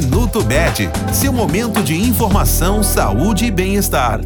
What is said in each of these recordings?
Minuto Bet, seu momento de informação, saúde e bem-estar.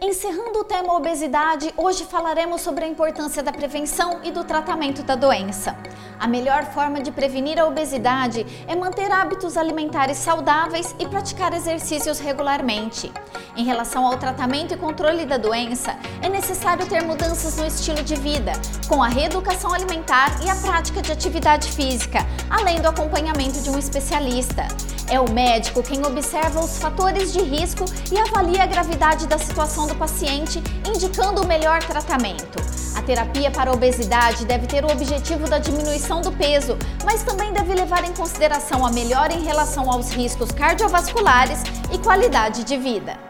Encerrando o tema obesidade, hoje falaremos sobre a importância da prevenção e do tratamento da doença. A melhor forma de prevenir a obesidade é manter hábitos alimentares saudáveis e praticar exercícios regularmente. Em relação ao tratamento e controle da doença, é necessário ter mudanças no estilo de vida, com a reeducação alimentar e a prática de atividade física, além do acompanhamento de um especialista. É o médico quem observa os fatores de risco e avalia a gravidade da situação do paciente, indicando o melhor tratamento. A terapia para a obesidade deve ter o objetivo da diminuição do peso, mas também deve levar em consideração a melhora em relação aos riscos cardiovasculares e qualidade de vida.